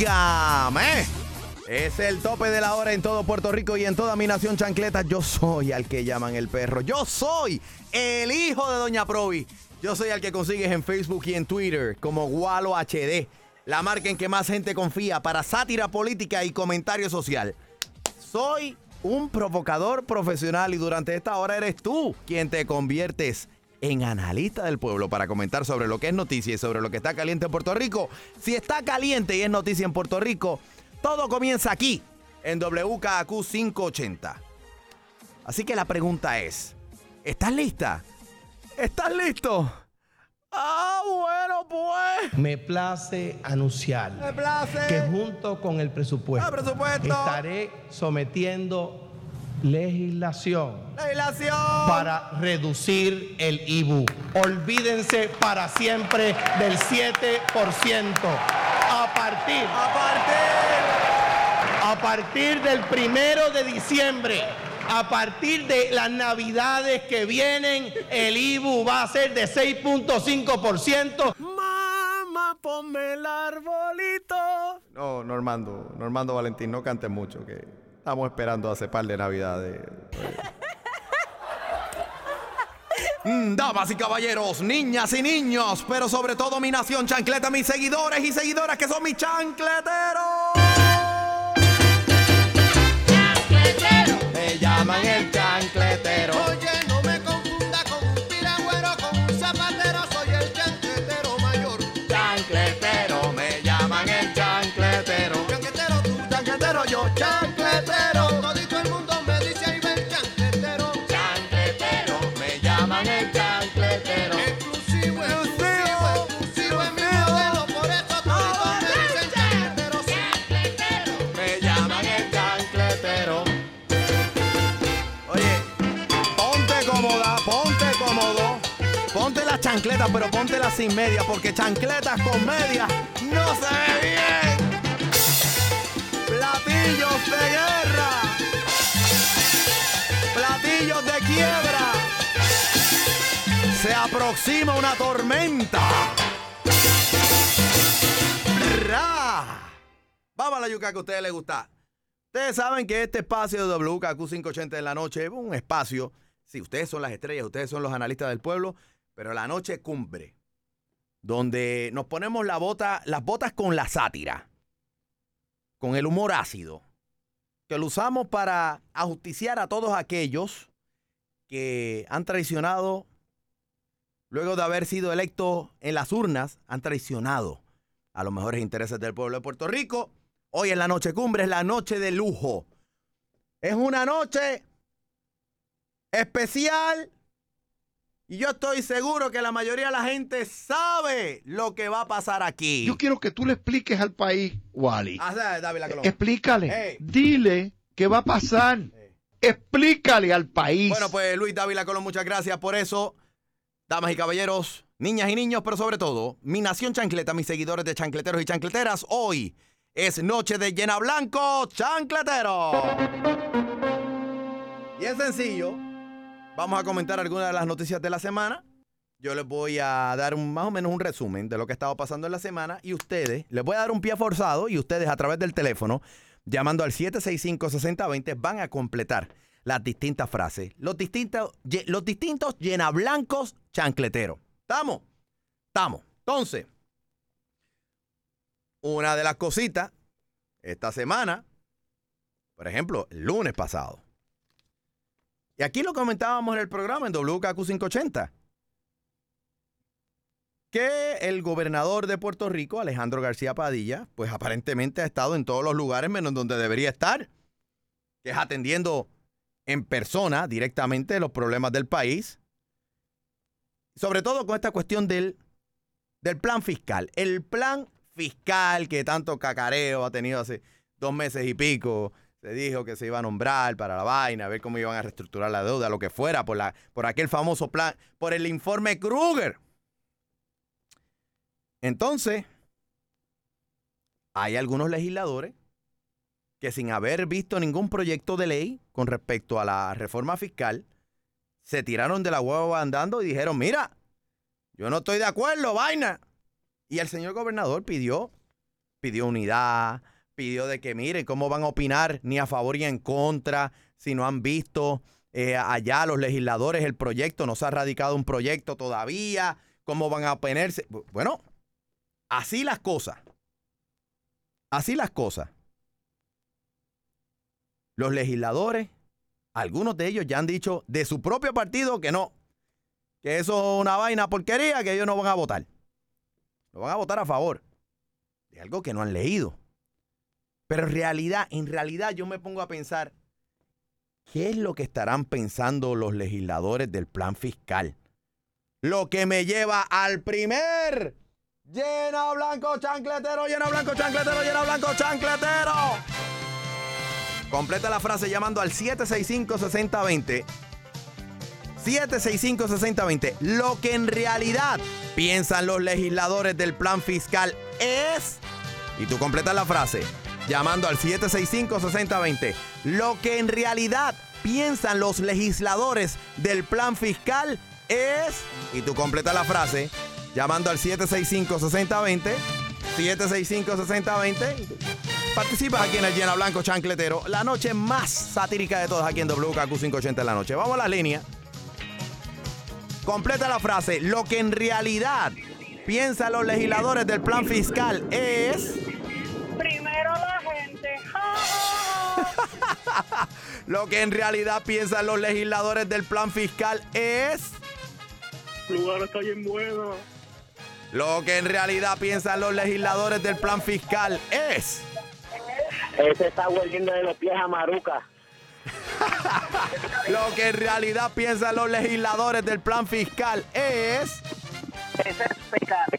Óigame. Es el tope de la hora en todo Puerto Rico y en toda mi nación chancleta. Yo soy al que llaman el perro. Yo soy el hijo de Doña Provi. Yo soy al que consigues en Facebook y en Twitter como Gualo HD. La marca en que más gente confía para sátira política y comentario social. Soy un provocador profesional y durante esta hora eres tú quien te conviertes en analista del pueblo para comentar sobre lo que es noticia y sobre lo que está caliente en Puerto Rico. Si está caliente y es noticia en Puerto Rico, todo comienza aquí en WKQ 580. Así que la pregunta es, ¿estás lista? ¿Estás listo? Ah, bueno, pues. Me place anunciar Me place. que junto con el presupuesto, Ah, presupuesto. estaré sometiendo legislación Legislación. para reducir el IBU. Olvídense para siempre del 7%. A partir, A partir. a partir del primero de diciembre, a partir de las navidades que vienen, el IBU va a ser de 6.5%. Mamá, ponme el arbolito. No, Normando, Normando Valentín, no cante mucho, que estamos esperando hace par de navidades. Mm, Damas y caballeros, niñas y niños, pero sobre todo mi nación chancleta, mis seguidores y seguidoras que son mis chancleteros. Me llaman el chancletas, pero póntelas sin medias, porque chancletas con medias no se ve bien. Platillos de guerra. Platillos de quiebra. Se aproxima una tormenta. Vamos a la yuca que a ustedes les gusta. Ustedes saben que este espacio de WKQ 580 en la noche es un espacio. Sí, ustedes son las estrellas, ustedes son los analistas del pueblo, pero la noche cumbre. Donde nos ponemos la bota, las botas con la sátira, con el humor ácido, que lo usamos para ajusticiar a todos aquellos que han traicionado, luego de haber sido electos en las urnas, han traicionado a los mejores intereses del pueblo de Puerto Rico. Hoy en la noche cumbre es la noche de lujo. Es una noche especial y yo estoy seguro que la mayoría de la gente sabe lo que va a pasar aquí. Yo quiero que tú le expliques al país, Wally. Ah, sí, David. Explícale. Dile qué va a pasar. Explícale al país. Bueno, pues Luis Dávila Colón, muchas gracias por eso. Damas y caballeros, niñas y niños, pero sobre todo, mi nación chancleta, mis seguidores de chancleteros y chancleteras, hoy es noche de llena blanco chancletero. Y es sencillo. Vamos a comentar algunas de las noticias de la semana. Yo les voy a dar un, más o menos un resumen de lo que ha estado pasando en la semana y ustedes, les voy a dar un pie forzado y ustedes a través del teléfono, llamando al 765-6020, van a completar las distintas frases, los distintos, los distintos llenablancos chancleteros. ¿Estamos? Estamos. Entonces, una de las cositas esta semana, por ejemplo, el lunes pasado, y aquí lo comentábamos en el programa en WKQ 580, que el gobernador de Puerto Rico, Alejandro García Padilla, pues aparentemente ha estado en todos los lugares menos donde debería estar, que es atendiendo en persona directamente los problemas del país, sobre todo con esta cuestión del, del plan fiscal. El plan fiscal que tanto cacareo ha tenido hace dos meses y pico. Se dijo que se iba a nombrar para la vaina, a ver cómo iban a reestructurar la deuda, lo que fuera, por, la, por aquel famoso plan, por el informe Kruger. Entonces, hay algunos legisladores que sin haber visto ningún proyecto de ley con respecto a la reforma fiscal, se tiraron de la hueva andando y dijeron, mira, yo no estoy de acuerdo, vaina. Y el señor gobernador pidió, pidió unidad, pidió de que miren cómo van a opinar ni a favor ni en contra, si no han visto eh, allá los legisladores el proyecto, no se ha radicado un proyecto todavía, cómo van a oponerse. Bueno, así las cosas. Así las cosas. Los legisladores, algunos de ellos ya han dicho de su propio partido que no, que eso es una vaina porquería, que ellos no van a votar. No van a votar a favor de algo que no han leído. Pero en realidad, en realidad yo me pongo a pensar, ¿qué es lo que estarán pensando los legisladores del plan fiscal? Lo que me lleva al primer llena blanco chancletero, llena blanco chancletero, llena blanco chancletero. Completa la frase llamando al 765-6020. 765-6020. Lo que en realidad piensan los legisladores del plan fiscal es... Y tú completas la frase llamando al 765-6020. Lo que en realidad piensan los legisladores del plan fiscal es... Y tú completas la frase llamando al 765-6020. 765-6020. Participas aquí en el Llena Blanco Chancletero, la noche más satírica de todas aquí en WKQ 580 en la noche. Vamos a la línea. Completa la frase. Lo que en realidad piensan los legisladores del plan fiscal es. Primero la gente. Lo que en realidad piensan los legisladores del plan fiscal es. El lugar está bien bueno. Lo que en realidad piensan los legisladores del plan fiscal es. Ese está volviendo de los pies a Maruca. Lo que en realidad piensan los legisladores del plan fiscal es. Ese es pecado.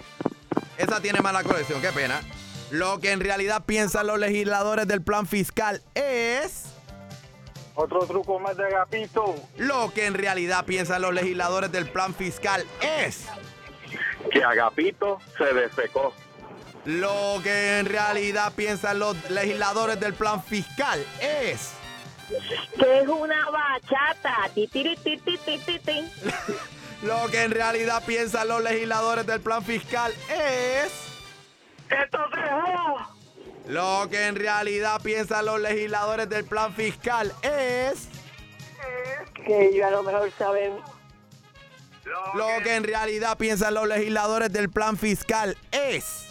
Esa tiene mala colección, qué pena. Lo que en realidad piensan los legisladores del plan fiscal es. Otro truco más de Agapito. Lo que en realidad piensan los legisladores del plan fiscal es. Que Agapito se defecó. Lo que en realidad piensan los legisladores del plan fiscal es. que es una bachata. Ti, ti, ti. Lo que en realidad piensan los legisladores del plan fiscal es. ¡Esto dejó! Lo que en realidad piensan los legisladores del plan fiscal es. Que ellos a lo mejor saben. Lo que en realidad piensan los legisladores del plan fiscal es.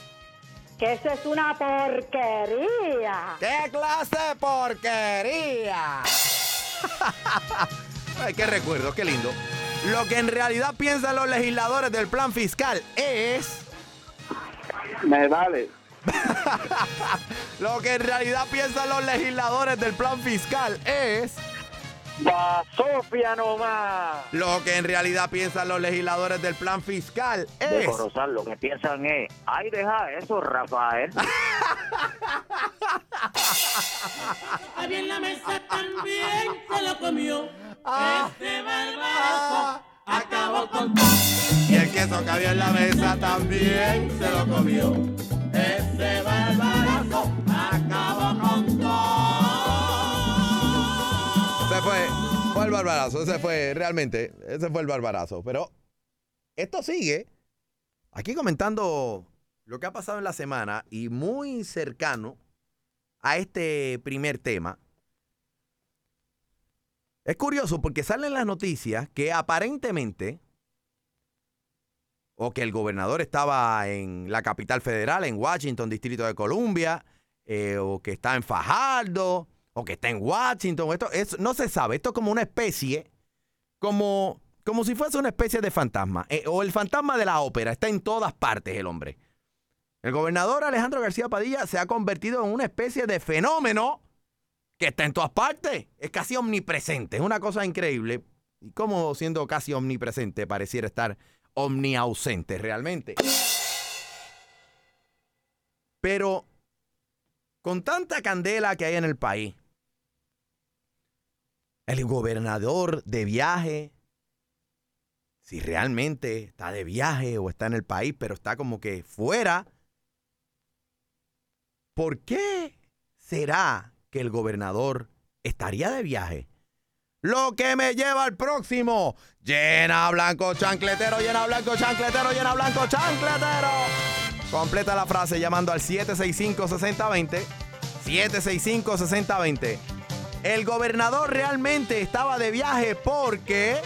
Que eso es una porquería. ¡Qué clase de porquería! Ay, qué recuerdo, qué lindo. Lo que en realidad piensan los legisladores del plan fiscal es. Me vale. Lo que en realidad piensan los legisladores del plan fiscal es. Va Sofía nomás. Lo que en realidad piensan los legisladores del plan fiscal De es. Corozal, lo que piensan es, ay, deja eso, Rafael. Había en la mesa también se lo comió. Ah. Este barbarazo acabó con todo. Y el queso que había en la mesa también se lo comió. Este barbarazo acabó con todo. Se fue, fue el barbarazo, ese fue realmente, ese fue el barbarazo. Pero esto sigue aquí comentando lo que ha pasado en la semana y muy cercano a este primer tema. Es curioso porque salen las noticias que aparentemente o que el gobernador estaba en la capital federal, en Washington, Distrito de Columbia, eh, o que está en Fajardo, o que está en Washington. Esto es, no se sabe. Esto es como una especie, como, como si fuese una especie de fantasma. eh, o el fantasma de la ópera. Está en todas partes el hombre. El gobernador Alejandro García Padilla se ha convertido en una especie de fenómeno que está en todas partes. Es casi omnipresente. Es una cosa increíble. Y como siendo casi omnipresente pareciera estar omniausente realmente. Pero con tanta candela que hay en el país, el gobernador de viaje, si realmente está de viaje o está en el país, pero está como que fuera, ¿por qué será que el gobernador estaría de viaje? Lo que me lleva al próximo. Llena blanco chancletero, llena blanco chancletero, llena blanco chancletero. Completa la frase llamando al 765-6020. 765-6020. El gobernador realmente estaba de viaje porque...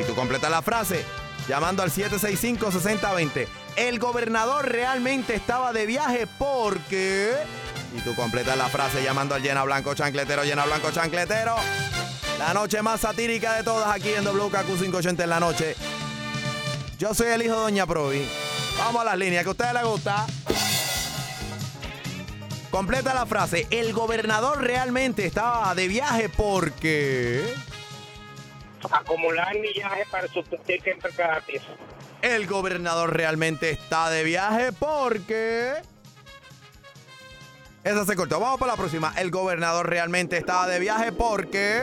Y tú completa la frase llamando al 765-6020. El gobernador realmente estaba de viaje porque... Y tú completas la frase llamando al llena blanco chancletero, llena blanco chancletero. La noche más satírica de todas aquí en WKQ 580 en la noche. Yo soy el hijo de Doña Provi. Vamos a las líneas, que a ustedes les gusta. Completa la frase. El gobernador realmente estaba de viaje porque... Acumular millaje para su ticket gratis. El gobernador realmente está de viaje porque... Esa se cortó. Vamos para la próxima. El gobernador realmente estaba de viaje porque...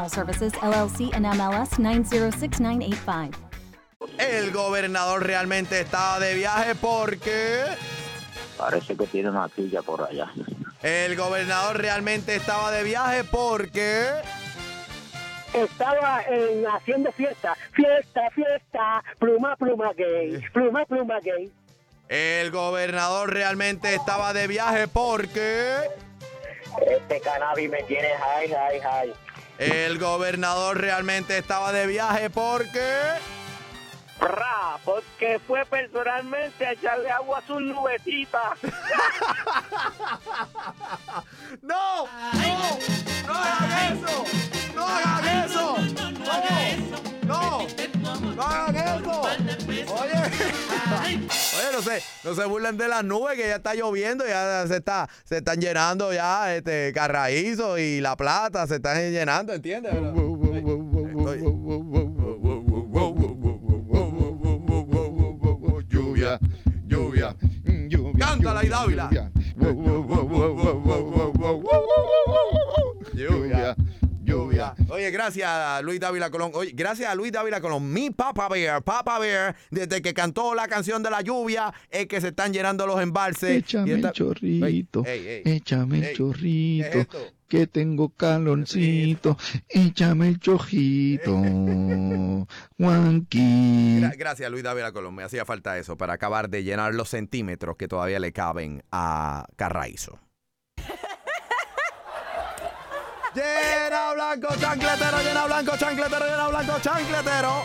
Services LLC and MLS 906985. El gobernador realmente estaba de viaje porque... Parece que tiene una quilla por allá. El gobernador realmente estaba de viaje porque... Estaba en, haciendo fiesta, fiesta, fiesta, pluma, pluma gay, pluma, pluma gay. El gobernador realmente estaba de viaje porque... Este cannabis me tiene high, high, high. El gobernador realmente estaba de viaje porque... Ra, porque fue personalmente a echarle agua a sus nubecitas. ¡No! ¡No! ¡No hagan eso! ¡No hagan eso! ¡No! ¡No! ¡No hagan eso! Oye, oye, no sé, no se burlen de las nubes que ya está lloviendo, ya se está, se están llenando ya este Carraízo y La Plata se están llenando, ¿entiendes? Lluvia, lluvia, mm, lluvia. Cántala, lluvia, Dávila. Oye, gracias a Luis Dávila Colón. Oye, gracias a Luis Dávila Colón, mi Papa Bear, Papa Bear, desde que cantó la canción de la lluvia, es que se están llenando los embalses. Échame el chorrito, Ey, ey, échame el ¿qué chorrito, es que tengo caloncito, échame el chojito, Juanqui. Gra- gracias, Luis Dávila Colón. Me hacía falta eso para acabar de llenar los centímetros que todavía le caben a Carraízo. Llena blanco chancletero, llena blanco chancletero, llena blanco chancletero.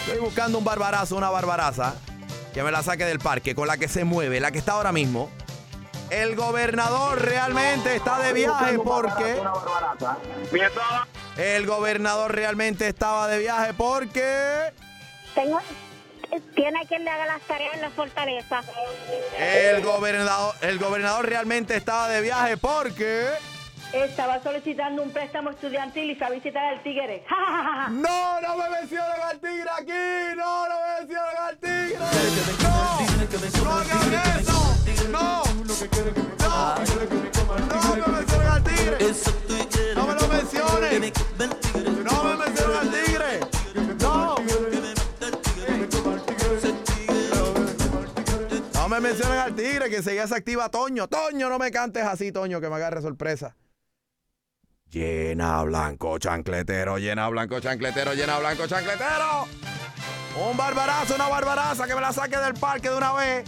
Estoy buscando un barbarazo, una barbaraza que me la saque del parque, con la que se mueve, la que está ahora mismo. El gobernador realmente está de viaje porque. El gobernador realmente estaba de viaje porque. Tengo, tiene quien le haga las tareas en la fortaleza. El gobernador, el gobernador realmente estaba de viaje porque. Estaba solicitando un préstamo estudiantil y fue a visitar al tigre. ¡No, no me mencionen al tigre aquí! ¡No, no me mencionen al tigre! ¡No! ¡No hagan eso! ¡No! ¡No! ¡No me mencionen al tigre! ¡No me lo mencionen! ¡No me mencionen al tigre! ¡No! No me mencionen al tigre, que enseguida se activa Toño. Toño, no me cantes así, Toño, que me agarre sorpresa. Llena blanco chancletero, llena blanco chancletero, llena blanco chancletero. Un barbarazo, una barbaraza que me la saque del parque de una vez.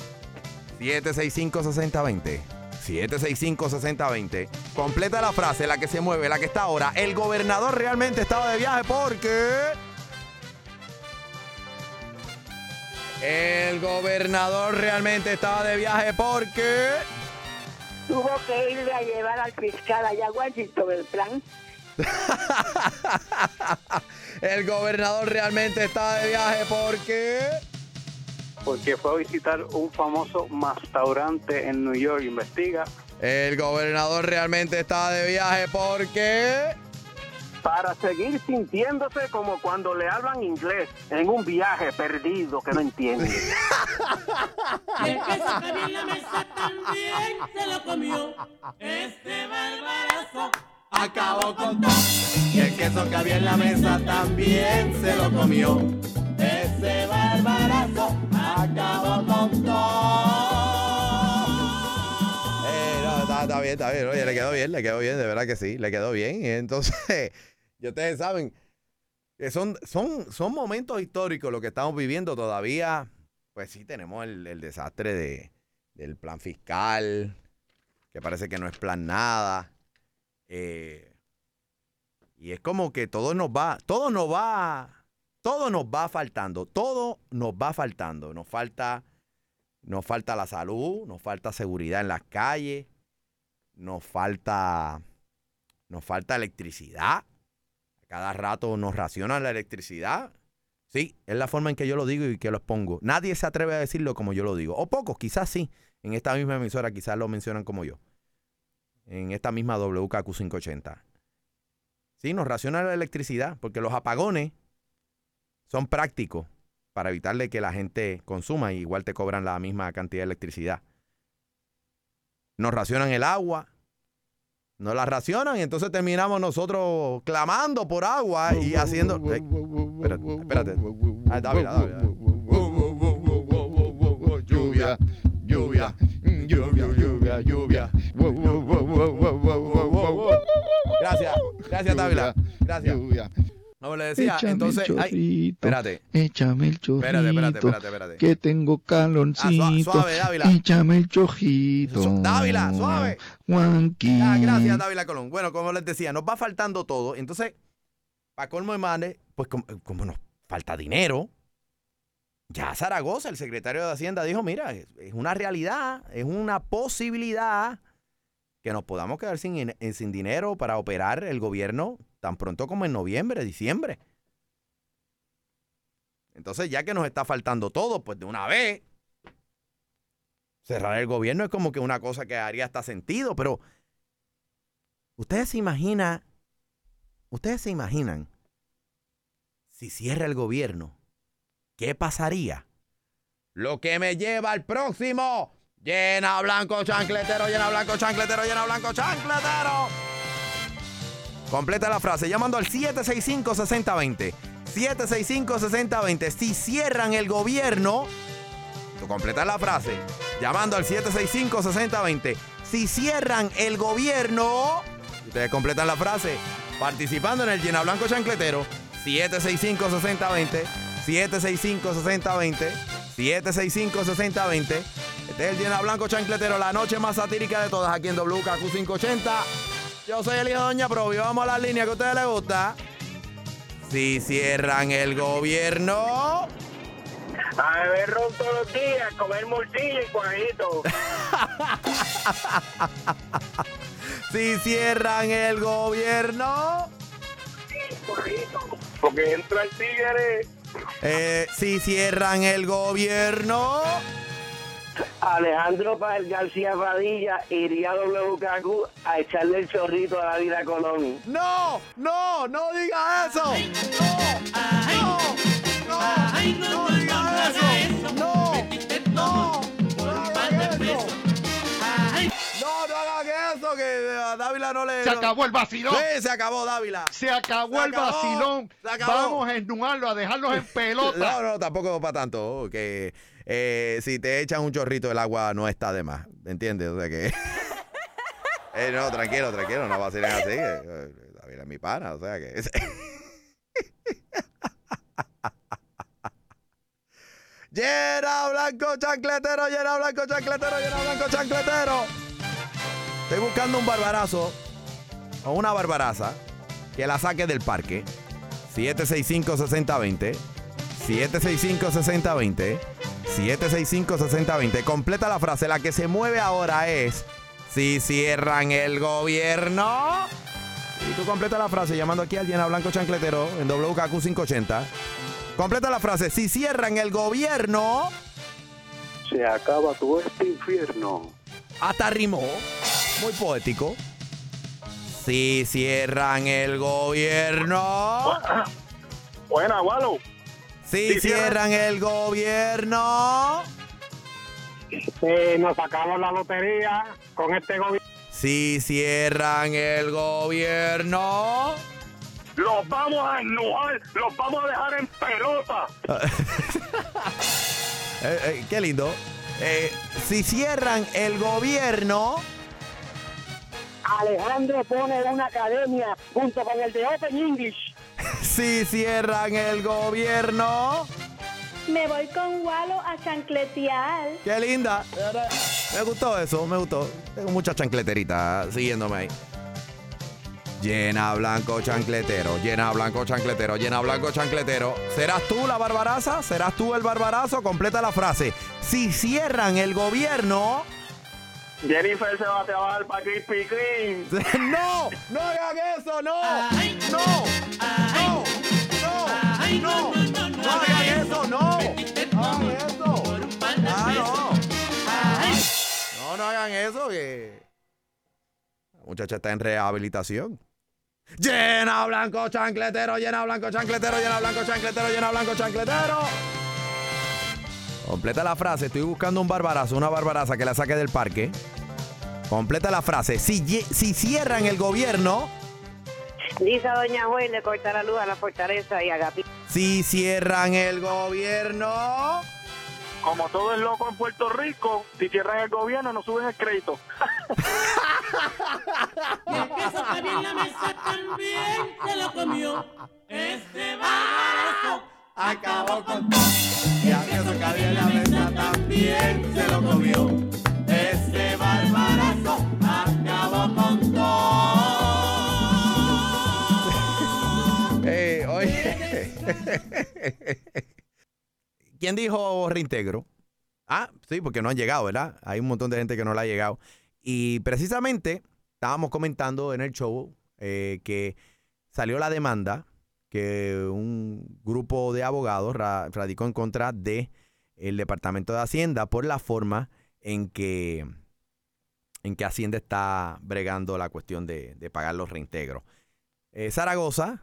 765-6020. 765-6020. Completa la frase, la que se mueve, la que está ahora. El gobernador realmente estaba de viaje porque. El gobernador realmente estaba de viaje porque... Tuvo que irle a llevar al fiscal allá a Washington el plan. El gobernador realmente estaba de viaje porque... Porque fue a visitar un famoso restaurante en New York. Investiga. El gobernador realmente estaba de viaje porque... Para seguir sintiéndose como cuando le hablan inglés en un viaje perdido que no entiende. Y el queso que había en la mesa también se lo comió. Este barbarazo acabó con todo. Y el queso que había en la mesa también se lo comió. Ese barbarazo acabó con todo. Eh, no, está, está bien, está bien. Oye, le quedó bien, le quedó bien, de verdad que sí, le quedó bien. Y entonces, y ustedes saben, son, son, son momentos históricos lo que estamos viviendo todavía. Pues sí, tenemos el, el desastre de, del plan fiscal, que parece que no es plan nada. Eh, y es como que todo nos va, todo nos va, todo nos va faltando, todo nos va faltando. Nos falta, nos falta la salud, nos falta seguridad en las calles, nos falta, nos falta electricidad. Cada rato nos racionan la electricidad. Sí, es la forma en que yo lo digo y que lo expongo. Nadie se atreve a decirlo como yo lo digo. O pocos, quizás sí. En esta misma emisora quizás lo mencionan como yo. En esta misma WKQ 580. Sí, nos racionan la electricidad porque los apagones son prácticos para evitarle que la gente consuma y igual te cobran la misma cantidad de electricidad. Nos racionan el agua, nos la racionan y entonces terminamos nosotros clamando por agua y haciendo... Espérate, espérate. Ah, Dávila, Dávila. Lluvia, lluvia, lluvia, lluvia, lluvia. Gracias, gracias Dávila. Gracias. Lluvia. No, le decía, Échame entonces... el ay, chorrito, espérate. Échame el chorrito. Espérate, espérate, espérate, espérate. Que tengo caloncito. Ah, sua- suave, Dávila. Échame el chojito. Dávila, suave. Juanqui. Ya, gracias, Dávila Colón. Bueno, como les decía, nos va faltando todo. Entonces, para colmo de males, pues como, como nos falta dinero, ya Zaragoza, el secretario de Hacienda, dijo, mira, es, es una realidad, es una posibilidad que nos podamos quedar sin, in- eh, sin dinero para operar el gobierno tan pronto como en noviembre, diciembre. Entonces, ya que nos está faltando todo, pues de una vez, cerrar el gobierno es como que una cosa que haría hasta sentido, pero ustedes se imaginan, ustedes se imaginan si cierra el gobierno, ¿qué pasaría? Lo que me lleva al próximo. Llena blanco chancletero, llena blanco chancletero, llena blanco chancletero. Completa la frase llamando al 765-6020. 765-6020. Si cierran el gobierno, tú la frase llamando al 765-6020. Si cierran el gobierno, ustedes completan la frase participando en el Llena Blanco Chancletero. 765-6020. 765-6020. 765-6020. Este es el Llena Blanco Chancletero, la noche más satírica de todas aquí en WKQ 580. Yo soy el hijo de Doña Provi. Vamos a la línea que a ustedes les gusta. Si cierran el gobierno. A beber ron todos los días, comer morcilla y cuajito. Si cierran el gobierno. Porque entra el tigre. Eh, si cierran el gobierno. Alejandro Pael García Padilla iría a WKQ a echarle el chorrito a la vida Colón. No, no, no diga eso. No, Ay, no, no, no, no eso. No, un par de pesos. Ay, no, no hagan eso, que a Dávila no le. Se acabó el vacilón. Sí, se acabó Dávila. Se acabó Se el acabó, vacilón. se acabó. Vamos a ennuarlo, a dejarlos en pelota. No, no, tampoco para tanto. Que eh, si te echan un chorrito, el agua no está de más. ¿Entiendes? O sea que. Eh, no, tranquilo, tranquilo, no vacilen así. eh, eh, es mi pana, o sea que. Llena blanco chancletero, llena blanco chancletero, llena blanco chancletero. Estoy buscando un barbarazo o una barbaraza que la saque del parque. 765-6020. 765-6020. 765-6020. Completa la frase. La que se mueve ahora es: Si cierran el gobierno. Y tú completa la frase llamando aquí al Llena Blanco Chancletero en WKQ 580. Completa la frase: Si cierran el gobierno. Se acaba todo este infierno. Hasta rimó. Muy poético. Si cierran el gobierno. Buena, Walo. Si cierran el gobierno. Eh, nos sacamos la lotería con este gobierno. Si cierran el gobierno. Los vamos a enojar, los vamos a dejar en pelota. Eh, eh, qué lindo. Eh, si cierran el gobierno. Alejandro pone una academia junto con el de Open English. Si cierran el gobierno. Me voy con Walo a chancletear. Qué linda. Me gustó eso, me gustó. Tengo muchas chancleteritas siguiéndome ahí. Llena blanco chancletero, llena blanco chancletero, llena blanco chancletero. ¿Serás tú la barbaraza? ¿Serás tú el barbarazo? Completa la frase. Si cierran el gobierno. Jennifer se va a trabajar para Krispy Kreme. ¡No! ¡No hagan eso! ¡No! ¡No! ¡No! ¡No! ¡No! ¡No hagan eso! ¡No! ¡No hagan eso! ¡Ah, no! No, hagan eso. La muchacha está en rehabilitación. Llena blanco chancletero, llena blanco chancletero, llena blanco chancletero, llena blanco chancletero. Completa la frase. Estoy buscando un barbarazo, una barbaraza que la saque del parque. Completa la frase. Si, si cierran el gobierno, Dice a Doña Juez le corta la luz a la fortaleza y a Gapi. Si cierran el gobierno. Como todo es loco en Puerto Rico, si cierran el gobierno no suben el crédito. Y el queso que había en la mesa también se lo comió. Este barbarazo acabó con todo. Y el queso que había en la mesa también se lo comió. ¿Quién dijo reintegro? Ah, sí, porque no han llegado, ¿verdad? Hay un montón de gente que no le ha llegado. Y precisamente estábamos comentando en el show eh, que salió la demanda que un grupo de abogados ra- radicó en contra de el Departamento de Hacienda por la forma en que, en que Hacienda está bregando la cuestión de, de pagar los reintegros. Eh, Zaragoza,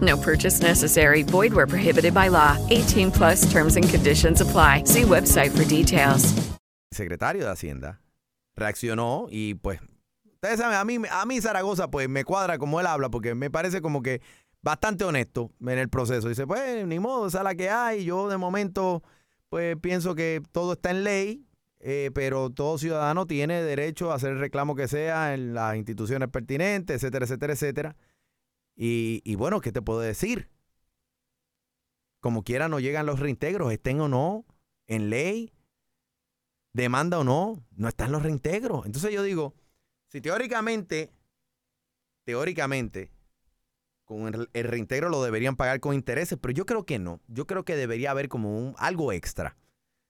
No purchase necessary. Void where prohibited by law. 18 plus terms and conditions apply. See website for details. secretario de Hacienda reaccionó y pues ustedes saben, a mí, a mí Zaragoza pues me cuadra como él habla porque me parece como que bastante honesto en el proceso. Dice, pues ni modo, esa es la que hay. Yo de momento pues pienso que todo está en ley, eh, pero todo ciudadano tiene derecho a hacer el reclamo que sea en las instituciones pertinentes, etcétera, etcétera, etcétera. Y, y bueno, ¿qué te puedo decir? Como quiera no llegan los reintegros, estén o no en ley, demanda o no, no están los reintegros. Entonces yo digo, si teóricamente, teóricamente, con el, reintegro lo deberían pagar con intereses, pero yo creo que no. Yo creo que debería haber como un, algo extra.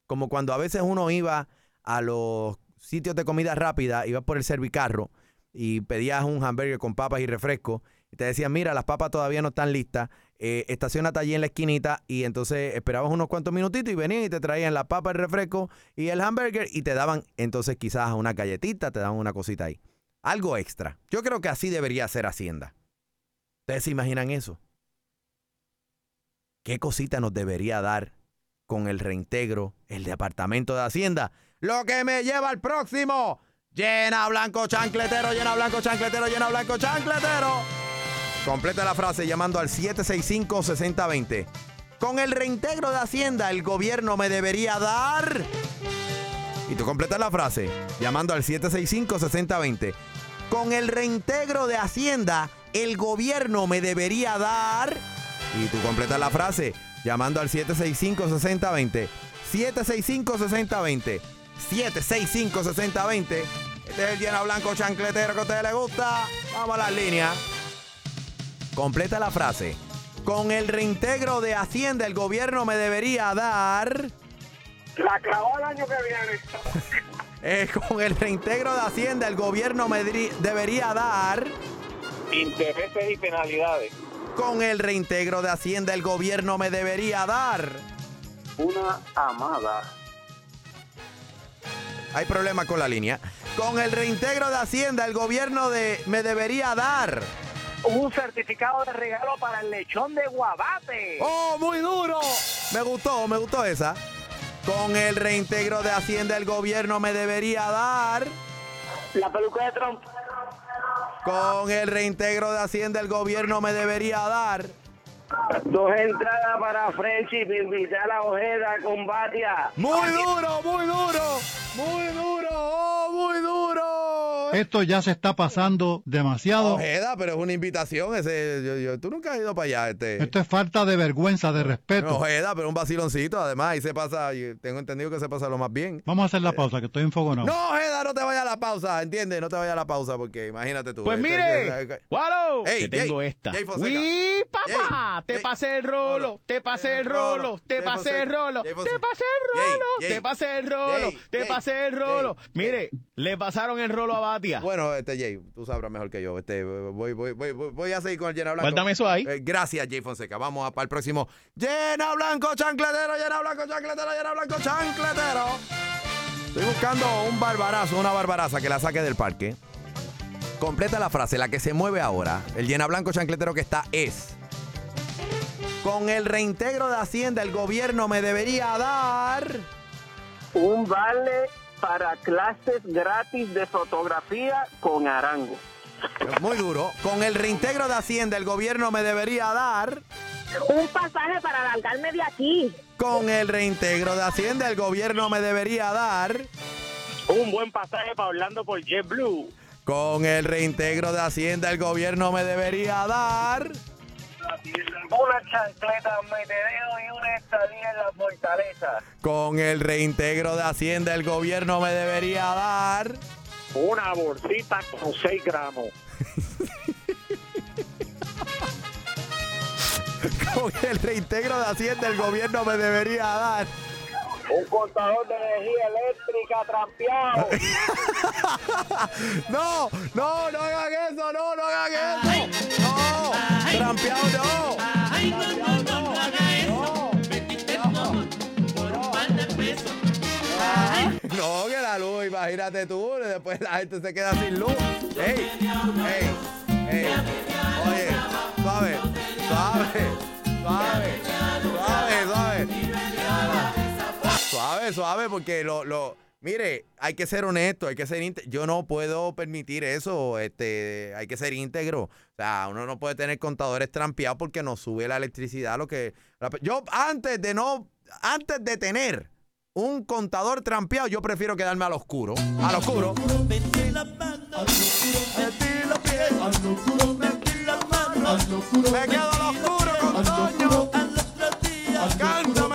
Como cuando a veces uno iba a los sitios de comida rápida, ibas por el servicarro y pedías un hamburger con papas y refresco y te decían, mira, las papas todavía no están listas, eh, estacionate allí en la esquinita y entonces esperabas unos cuantos minutitos y venían y te traían la papa, el refresco y el hamburger y te daban entonces quizás una galletita, te daban una cosita ahí. Algo extra. Yo creo que así debería ser Hacienda. ¿Ustedes se imaginan eso? ¿Qué cosita nos debería dar con el reintegro el Departamento de Hacienda? Lo que me lleva al próximo. Llena blanco chancletero, llena blanco chancletero, llena blanco chancletero. Completa la frase llamando al 765-6020. Con el reintegro de Hacienda, el gobierno me debería dar. Y tú completas la frase llamando al 765-6020. Con el reintegro de Hacienda, el gobierno me debería dar. Y tú completas la frase llamando al 765-6020. 765-6020. 765-6020. Este es el llena blanco chancletero que a ustedes les gusta. Vamos a las líneas. Completa la frase. Con el reintegro de Hacienda, el gobierno me debería dar. La clavó el año que viene. Eh, con el reintegro de Hacienda, el gobierno me debería dar. Intereses y penalidades. Con el reintegro de Hacienda, el gobierno me debería dar. Una amada. Hay problema con la línea. Con el reintegro de Hacienda, el gobierno de, me debería dar. Un certificado de regalo para el lechón de Guabate. ¡Oh, muy duro! Me gustó, me gustó esa. Con el reintegro de Hacienda, el gobierno me debería dar. La peluca de Trump. Con el reintegro de Hacienda, el gobierno me debería dar. Dos entradas para Friendship, invitar a Ojeda con Batia. Muy duro, muy duro, muy duro, oh, muy duro. Esto ya se está pasando demasiado. Ojeda, pero es una invitación. Ese, yo- yo- tú nunca has ido para allá. Este. Esto es falta de vergüenza, de respeto. Ojeda, pero un vaciloncito. Además, ahí se pasa, tengo entendido que se pasa lo más bien. Vamos a hacer la pausa, que estoy enfogonado. No, Ojeda, no te vayas a la pausa, ¿entiendes? No te vayas a la pausa porque imagínate tú. Pues Este- mire, este- ¡Gualo! Ey, Te tengo Jay, esta. ¡Uy, papá! Jay, te pasé el rolo, te pasé el rolo, te pasé el rolo, te pasé el rolo, te pasé el rolo, te pasé el rolo. Mire, le pasaron el rolo a Bueno, este Jay, tú sabrás mejor que yo. Este, voy, voy, voy, a seguir con el llena blanco. Guárdame eso ahí. Eh, gracias, Jay Fonseca. Vamos a para el próximo. Llena blanco, chancletero, llena blanco, chancletero, llena blanco, chancletero. Estoy buscando un barbarazo, una barbaraza que la saque del parque. Completa la frase, la que se mueve ahora. El llena blanco chancletero que está es. Con el reintegro de Hacienda, el gobierno me debería dar. Un vale para clases gratis de fotografía con Arango. Muy duro. Con el reintegro de Hacienda, el gobierno me debería dar. Un pasaje para largarme de aquí. Con el reintegro de Hacienda, el gobierno me debería dar. Un buen pasaje para Orlando por JetBlue. Con el reintegro de Hacienda, el gobierno me debería dar. Una chancleta metedeo y una estadía en la fortaleza. Con el reintegro de Hacienda, el gobierno me debería dar. Una bolsita con 6 gramos. Con el reintegro de Hacienda, el gobierno me debería dar. Un contador de energía eléctrica trampeado. No, no, no hagan eso, no, no hagan eso. No, trampeado no. Ay, no, no, no, no haga eso. Metiste por un par de pesos. No, que la luz, imagínate tú, después la gente se queda sin luz. Ey, ey, ey. Oye, suave, suave, suave, suave, suave. Suave, suave, porque lo, lo, mire, hay que ser honesto, hay que ser íntegro. Yo no puedo permitir eso, este, hay que ser íntegro. O sea, uno no puede tener contadores trampeados porque nos sube la electricidad, lo que. yo antes de no, antes de tener un contador trampeado, yo prefiero quedarme al oscuro. Al oscuro. Me quedo al oscuro con al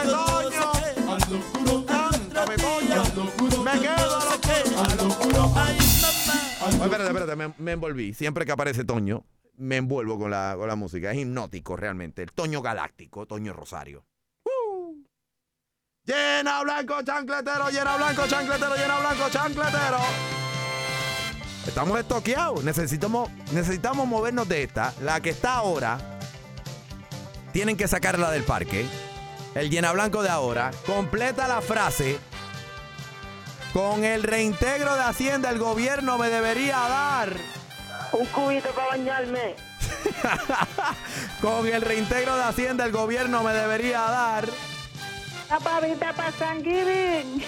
Ay, espérate, espérate, me, me envolví. Siempre que aparece Toño, me envuelvo con la, con la música. Es hipnótico realmente. El Toño Galáctico, Toño Rosario. ¡Uh! Llena blanco, chancletero, llena blanco, chancletero, llena blanco, chancletero. Estamos estoqueados. Necesitamos, necesitamos movernos de esta. La que está ahora. Tienen que sacarla del parque. El llena blanco de ahora. Completa la frase. Con el reintegro de Hacienda, el gobierno me debería dar. Un cubito para bañarme. Con el reintegro de Hacienda, el gobierno me debería dar. La pavita para Thanksgiving.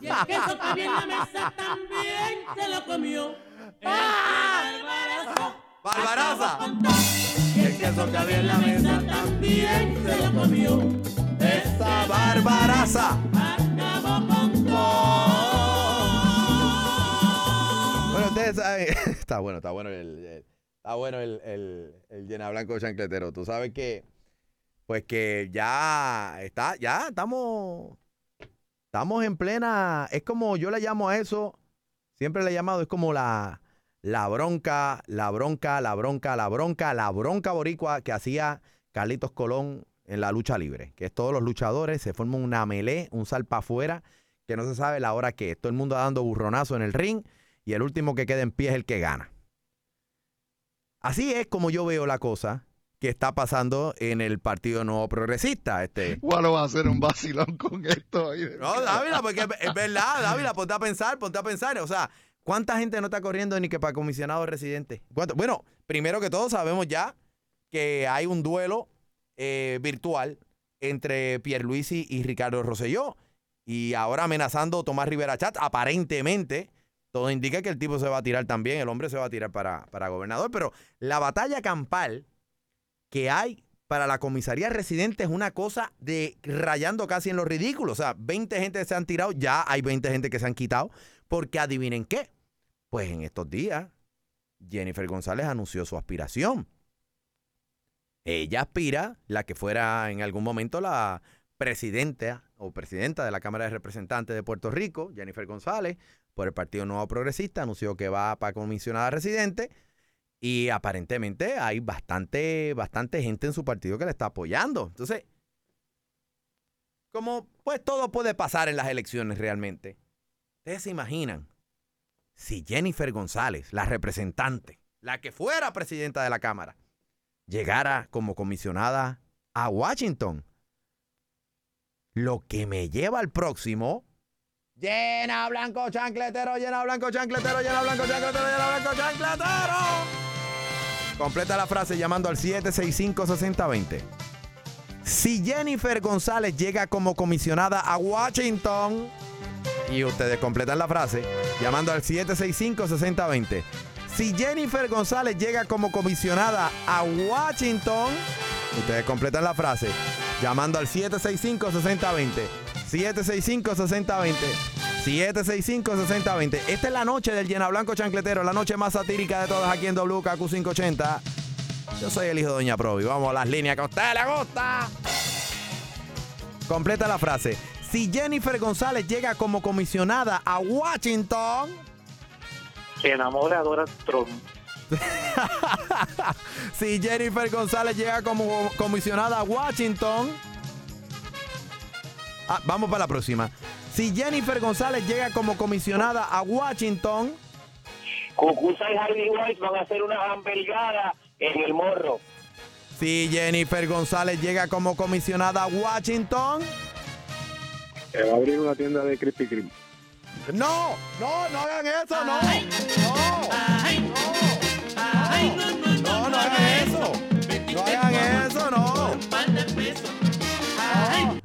Y el queso que había en la mesa también se lo comió. Este barbarazo. ¡Barbaraza! Y el queso que había en la mesa también se lo comió. ¡Esta barbaraza! Está bueno, está bueno el, el- está bueno el, el, el llena blanco chancletero. Tú sabes que, pues que ya está, ya estamos, estamos en plena, es como yo le llamo a eso, siempre le he llamado, es como la, la bronca, la bronca, la bronca, la bronca, la bronca boricua que hacía Carlitos Colón en la lucha libre, que es todos los luchadores, se forma una melé, un salpa afuera, que no se sabe la hora que es, todo el mundo dando burronazo en el ring y el último que queda en pie es el que gana. Así es como yo veo la cosa que está pasando en el Partido Nuevo Progresista. Este. Gualo va a hacer un vacilón con esto. ahí. No, Dávila, porque es, verdad, Dávila, ponte a pensar, ponte a pensar. O sea, ¿cuánta gente no está corriendo ni que para comisionado residente? ¿Cuánto? Bueno, primero que todo sabemos ya que hay un duelo eh, virtual entre Pierluisi y Ricardo Rosselló. Y ahora amenazando Tomás Rivera Chat, aparentemente, todo indica que el tipo se va a tirar también, el hombre se va a tirar para, para gobernador. Pero la batalla campal que hay para la comisaría residente es una cosa de rayando casi en lo ridículo. O sea, 20 gente se han tirado, ya hay 20 gente que se han quitado, porque adivinen qué. Pues en estos días, Jennifer González anunció su aspiración. Ella aspira, la que fuera en algún momento la presidenta o presidenta de la Cámara de Representantes de Puerto Rico, Jennifer González, por el Partido Nuevo Progresista, anunció que va para comisionada residente. Y aparentemente hay bastante, bastante gente en su partido que le está apoyando. Entonces, como pues todo puede pasar en las elecciones realmente. Ustedes se imaginan si Jennifer González, la representante, la que fuera presidenta de la Cámara, llegara como comisionada a Washington. Lo que me lleva al próximo. Llena blanco chancletero, llena blanco chancletero, llena blanco chancletero, llena blanco chancletero. Completa la frase llamando al 765-6020. Si Jennifer González llega como comisionada a Washington, y ustedes completan la frase llamando al 765-6020. Si Jennifer González llega como comisionada a Washington, ustedes completan la frase llamando al 765-6020. 765-6020. 765-6020. Esta es la noche del Llena Blanco Chancletero, la noche más satírica de todas aquí en WKQ 580. Yo soy el hijo de Doña Provi. Vamos a las líneas que a usted le gusta. Completa la frase. Si Jennifer González llega como comisionada a Washington. Se enamora de Donald Trump. si Jennifer González llega como comisionada a Washington. Ah, vamos para la próxima. Si Jennifer González llega como comisionada a Washington. Cucusa y Harvey White van a hacer una hamburgada en el morro. Si Jennifer González llega como comisionada a Washington. Se va a abrir una tienda de Krispy Kreme. No, no, no hagan eso, no. No,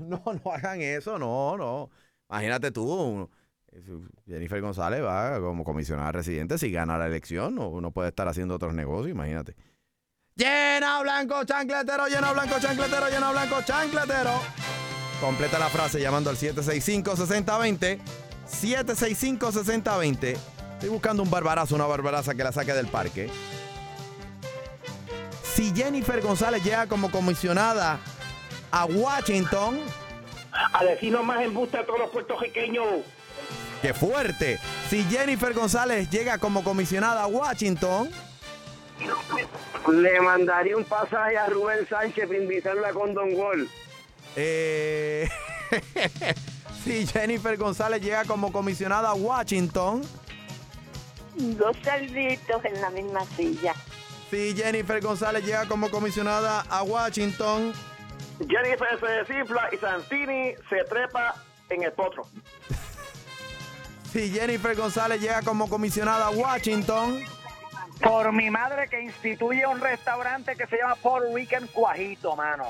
No, no hagan eso, no, no. Imagínate tú, Jennifer González va como comisionada residente si gana la elección, no, no puede estar haciendo otros negocios, imagínate. Llena blanco chancletero, llena blanco chancletero, llena blanco chancletero. Completa la frase llamando al 765-6020. 765-6020. Estoy buscando un barbarazo, una barbaraza que la saque del parque. Si Jennifer González llega como comisionada a Washington. A decirnos más embuste a todos los puertorriqueños. ¡Qué fuerte! Si Jennifer González llega como comisionada a Washington. Le mandaría un pasaje a Rubén Sánchez para invitarlo a Condon World. Eh, si Jennifer González llega como comisionada a Washington. Dos cerditos en la misma silla. Si Jennifer González llega como comisionada a Washington. Jennifer se desinfla y Santini se trepa en el potro. Si Jennifer González llega como comisionada a Washington, Por mi madre que instituye un restaurante que se llama Puerto Rican Cuajito, mano.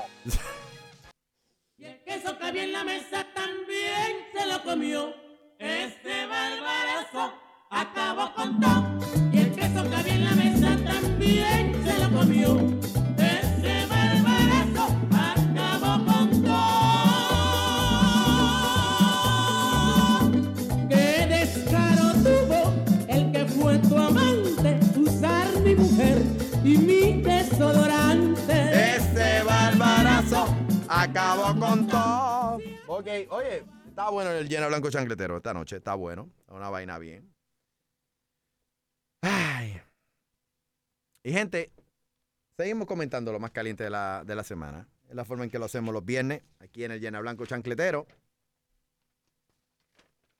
Queso que había en la mesa también se lo comió. Este barbarazo acabó con todo. Y el queso que había en la mesa también se lo comió. Desodorante. este barbarazo acabó con todo. Ok, oye, está bueno el lleno blanco chancletero esta noche, está bueno. Una vaina bien. Ay. Y gente, seguimos comentando lo más caliente de la, de la semana. Es la forma en que lo hacemos los viernes, aquí en el Llena Blanco Chancletero.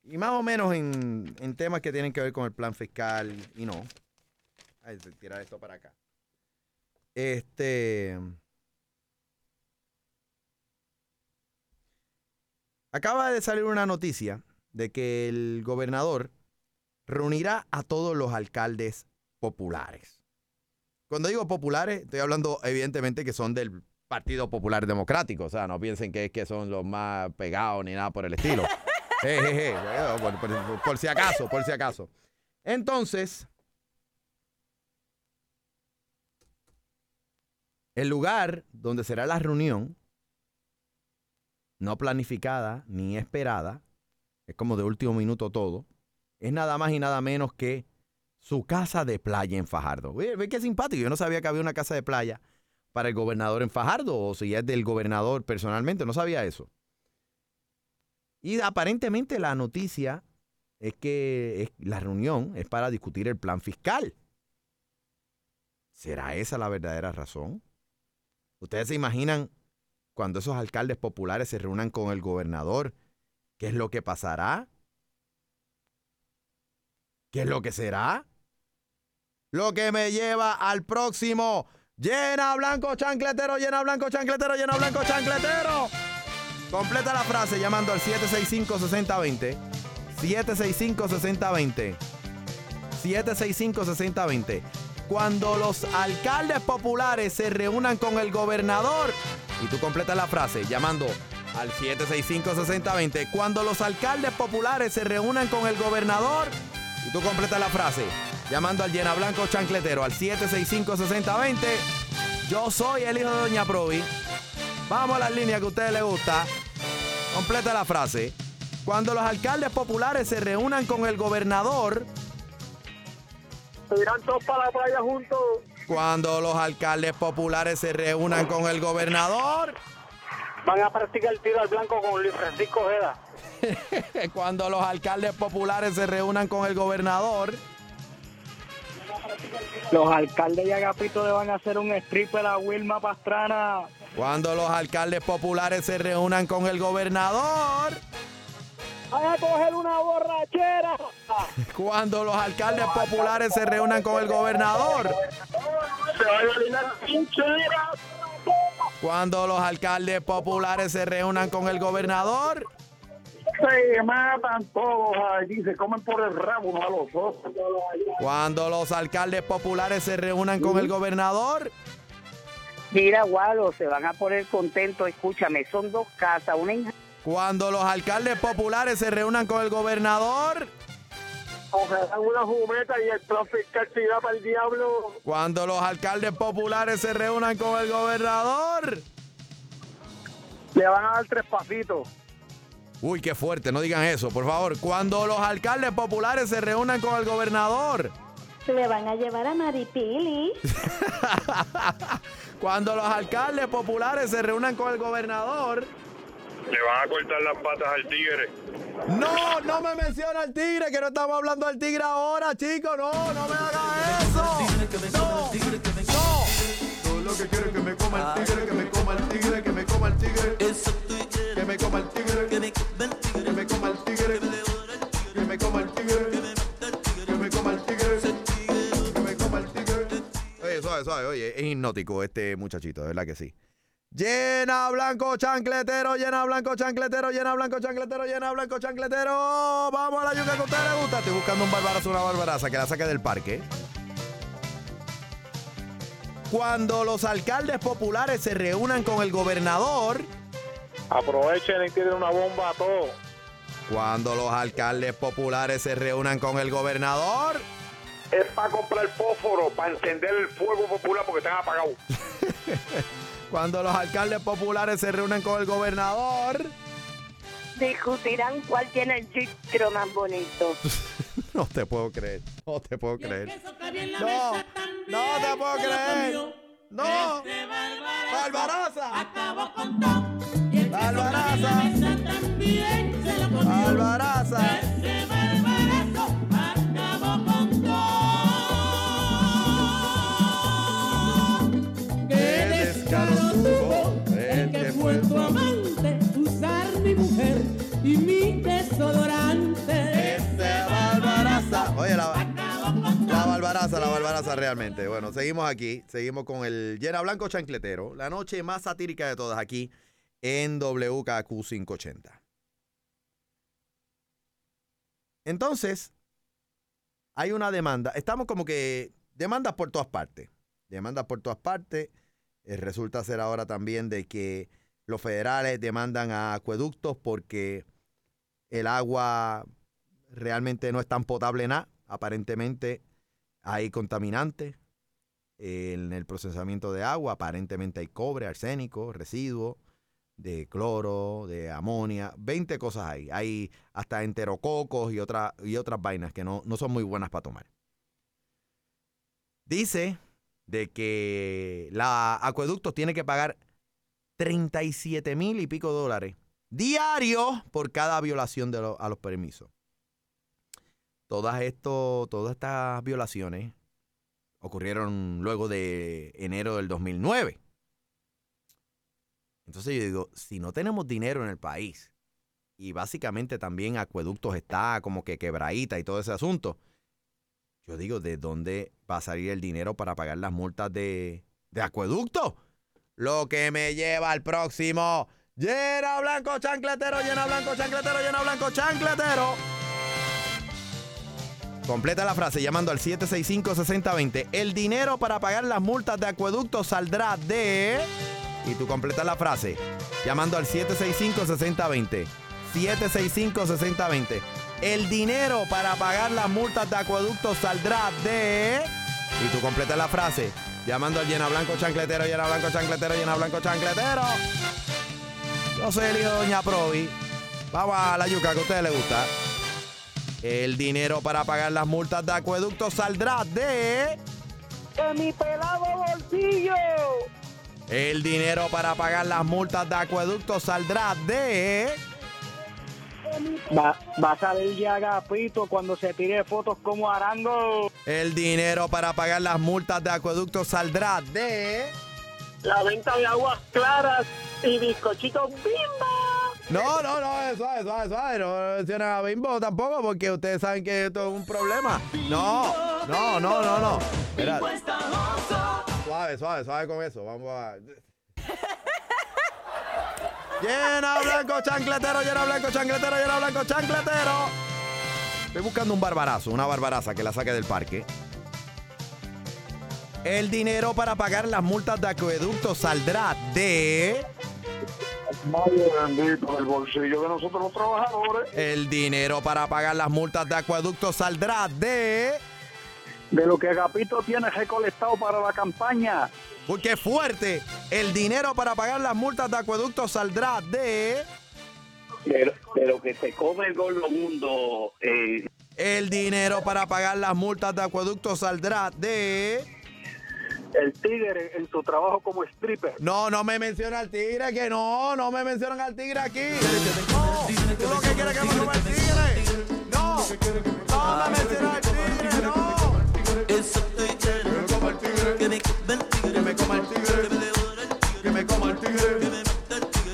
Y más o menos en, en temas que tienen que ver con el plan fiscal y no. Ay, tirar esto para acá. Este. Acaba de salir una noticia de que el gobernador reunirá a todos los alcaldes populares. Cuando digo populares, estoy hablando evidentemente que son del Partido Popular Democrático. O sea, no piensen que es que son los más pegados ni nada por el estilo. Eh, eh, eh, por, por- por si acaso, por si acaso. Entonces, el lugar donde será la reunión, no planificada ni esperada, es como de último minuto todo, es nada más y nada menos que su casa de playa en Fajardo. Ve, qué simpático, yo no sabía que había una casa de playa para el gobernador en Fajardo, o si es del gobernador personalmente, no sabía eso. Y aparentemente la noticia es que la reunión es para discutir el plan fiscal. ¿Será esa la verdadera razón? ¿Ustedes se imaginan cuando esos alcaldes populares se reúnan con el gobernador? ¿Qué es lo que pasará? ¿Qué es lo que será? Lo que me lleva al próximo. Llena blanco chancletero, llena blanco chancletero, llena blanco chancletero. Completa la frase llamando al 765-6020. 765-6020. 765-6020. Cuando los alcaldes populares se reúnan con el gobernador. Y tú completas la frase llamando al 765-6020. Cuando los alcaldes populares se reúnan con el gobernador. Y tú completas la frase llamando al llena blanco chancletero al 765-6020. Yo soy el hijo de Doña Provi. Vamos a las líneas que a ustedes les gusta. Completa la frase. Cuando los alcaldes populares se reúnan con el gobernador. Se irán todos para la playa juntos. Cuando los alcaldes populares se reúnan con el gobernador. Van a practicar el tiro al blanco con Luis Francisco Ojeda. Cuando los alcaldes populares se reúnan con el gobernador. Los alcaldes y Agapito le van a hacer un stripper a Wilma Pastrana. Cuando los alcaldes populares se reúnan con el gobernador. Van a coger una borrachera. Cuando los alcaldes populares se reúnan con el gobernador. Se va a pinchera. Cuando los alcaldes populares se reúnan con el gobernador. Se matan todos allí, se comen por el rabo unos a los otros. Cuando los alcaldes populares se reúnan con el gobernador. Mira, Walo, se van a poner contentos. Escúchame, son dos casas, una en Cuando los alcaldes populares se reúnan con el gobernador. Ojalá una jumeta y el plan fiscal se irá para el diablo. Cuando los alcaldes populares se reúnan con el gobernador. Le van a dar tres pasitos. Uy, qué fuerte, no digan eso, por favor. Cuando los alcaldes populares se reúnan con el gobernador. Le van a llevar a Maripili. Cuando los alcaldes populares se reúnan con el gobernador. Le van a cortar las patas al tigre. No, no me menciona al tigre, que no estamos hablando del tigre ahora, chicos. No, no me haga eso. No, no. Todo lo que quiero es que me coma el tigre, que me coma el tigre, que me coma el tigre. Que me coma el tigre. Que me coma el tigre. Que me coma el tigre. Que me coma el tigre. Que me coma el tigre. Oye, suave, suave, oye, es hipnótico este muchachito, de verdad que sí. Llena blanco chancletero, llena blanco chancletero, llena blanco chancletero, llena blanco chancletero. Vamos a la yuca que a usted le gusta. Estoy buscando un barbarazo, una barbaraza que la saque del parque. Cuando los alcaldes populares se reúnan con el gobernador. Aprovechen y tiren una bomba a todos. Cuando los alcaldes populares se reúnan con el gobernador. Es para comprar fósforo, para encender el fuego popular porque están apagados. Cuando los alcaldes populares se reúnen con el gobernador. Discutirán cuál tiene el chistro más bonito. No te puedo creer. No te puedo creer. No, no te puedo creer. No. Este Barbaraza. Acabó con todo. Barbaraza. Barbaraza, la barbaraza realmente. Bueno, seguimos aquí. Seguimos con el Llena Blanco Chancletero. La noche más satírica de todas aquí en WKQ 580. Entonces, hay una demanda. Estamos como que demandas por todas partes. Demandas por todas partes. Eh, resulta ser ahora también de que los federales demandan a acueductos porque el agua realmente no es tan potable nada. Aparentemente hay contaminantes en el procesamiento de agua. Aparentemente hay cobre, arsénico, residuos de cloro, de amonia, 20 cosas hay. Hay hasta enterococos y, y otras vainas que no, no son muy buenas para tomar. Dice de que la acueducto tiene que pagar 37 mil y pico dólares diarios por cada violación de a los permisos. Todas, esto, todas estas violaciones ocurrieron luego de enero del 2009. Entonces yo digo, si no tenemos dinero en el país y básicamente también acueductos está como que quebradita y todo ese asunto, yo digo, ¿de dónde va a salir el dinero para pagar las multas de, de acueducto? Lo que me lleva al próximo. Llena blanco chancletero, llena blanco chancletero, llena blanco chancletero. Completa la frase llamando al 765-6020. El dinero para pagar las multas de acueducto saldrá de... Y tú completas la frase llamando al 765-6020. 765-6020. El dinero para pagar las multas de acueducto saldrá de... Y tú completas la frase llamando al llena blanco chancletero, llena blanco chancletero, llena blanco chancletero. Yo soy el hijo de Doña Provi. Vamos a la yuca que a ustedes les gusta. El dinero para pagar las multas de acueducto saldrá de... ¡De mi pelado bolsillo! El dinero para pagar las multas de acueducto saldrá de... Va, va a salir ya Agapito cuando se tire fotos como Arango. El dinero para pagar las multas de acueducto saldrá de... La venta de aguas claras y bizcochitos bimba. No, no, no, suave, suave, suave. No mencionan a Bimbo tampoco porque ustedes saben que esto es un problema. No, no, no, no, no. Suave, suave, suave con eso. Vamos a... Llena blanco chancletero, llena blanco chancletero, llena blanco chancletero. Estoy buscando un barbarazo, una barbaraza que la saque del parque. El dinero para pagar las multas de acueducto saldrá de... Bendito, del bolsillo de nosotros los trabajadores. El dinero para pagar las multas de acueducto saldrá de... De lo que Agapito tiene recolectado para la campaña. Uy, qué fuerte. El dinero para pagar las multas de acueducto saldrá de... De, de lo que se come el gordo mundo. Eh, El dinero para pagar las multas de acueducto saldrá de... el tigre en su trabajo como stripper. No, no me menciona al tigre, que no, no me mencionan al tigre aquí. No, tú lo que quieres que me coma el tigre. No, no me mencionan al tigre, no. Que me coma el tigre. Que me coma el tigre. Que me coma el tigre.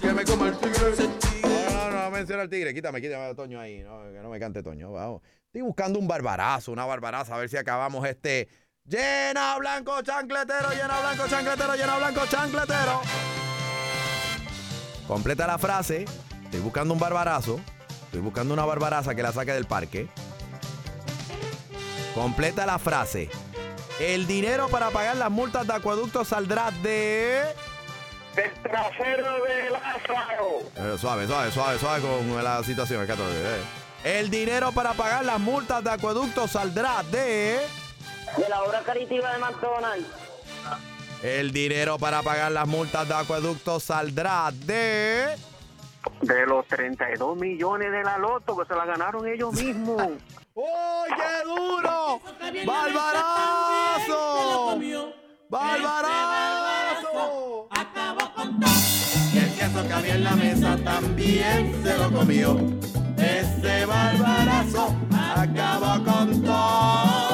Que me coma el tigre. No, no, no menciona al tigre. Quítame, quítame a Toño ahí. No, que no me cante Toño. Vamos. Estoy buscando un barbarazo, una barbaraza, a ver si acabamos este. Llena blanco chancletero, llena blanco chancletero, llena blanco chancletero. Completa la frase. Estoy buscando un barbarazo. Estoy buscando una barbaraza que la saque del parque. Completa la frase. El dinero para pagar las multas de acueducto saldrá de... Del trasero de Lázaro. Eh, suave, suave, suave, suave con la situación. el 14, eh. El dinero para pagar las multas de acueducto saldrá de... De la obra caritiva de McDonald's. El dinero para pagar las multas de acueducto saldrá de... De los 32 millones de la loto que se la ganaron ellos mismos. ¡Oye, duro! ¡Barbarazo! ¡Barbarazo! Y el queso que había en la mesa también se lo comió. Ese barbarazo acabó con todo.